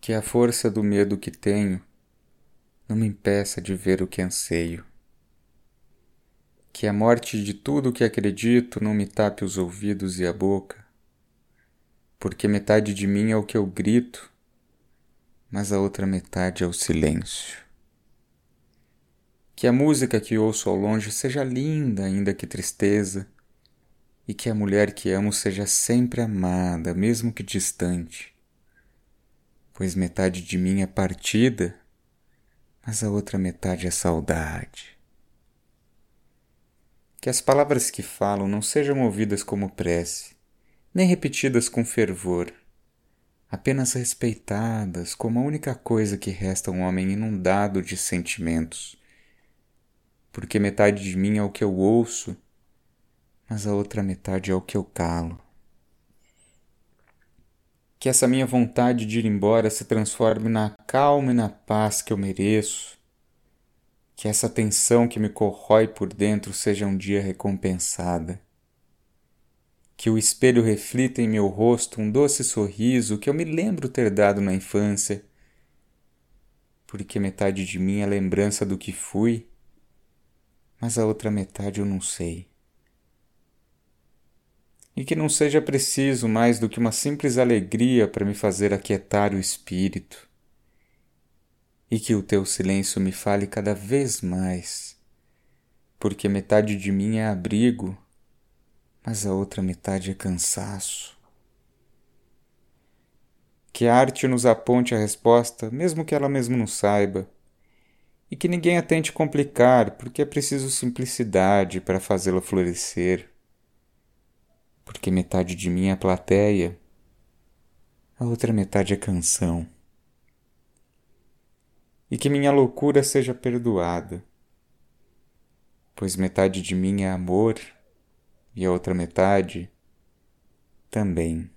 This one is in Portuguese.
Que a força do medo que tenho não me impeça de ver o que anseio. Que a morte de tudo que acredito não me tape os ouvidos e a boca, porque metade de mim é o que eu grito, mas a outra metade é o silêncio. Que a música que ouço ao longe seja linda, ainda que tristeza, e que a mulher que amo seja sempre amada, mesmo que distante pois metade de mim é partida, mas a outra metade é saudade. Que as palavras que falo não sejam ouvidas como prece, nem repetidas com fervor, apenas respeitadas como a única coisa que resta a um homem inundado de sentimentos. Porque metade de mim é o que eu ouço, mas a outra metade é o que eu calo que essa minha vontade de ir embora se transforme na calma e na paz que eu mereço, que essa tensão que me corrói por dentro seja um dia recompensada, que o espelho reflita em meu rosto um doce sorriso que eu me lembro ter dado na infância, porque metade de mim é lembrança do que fui, mas a outra metade eu não sei e que não seja preciso mais do que uma simples alegria para me fazer aquietar o espírito, e que o teu silêncio me fale cada vez mais, porque metade de mim é abrigo, mas a outra metade é cansaço. Que a arte nos aponte a resposta, mesmo que ela mesmo não saiba, e que ninguém a tente complicar, porque é preciso simplicidade para fazê-la florescer porque metade de mim é plateia, a outra metade é canção. E que minha loucura seja perdoada, pois metade de mim é amor e a outra metade também.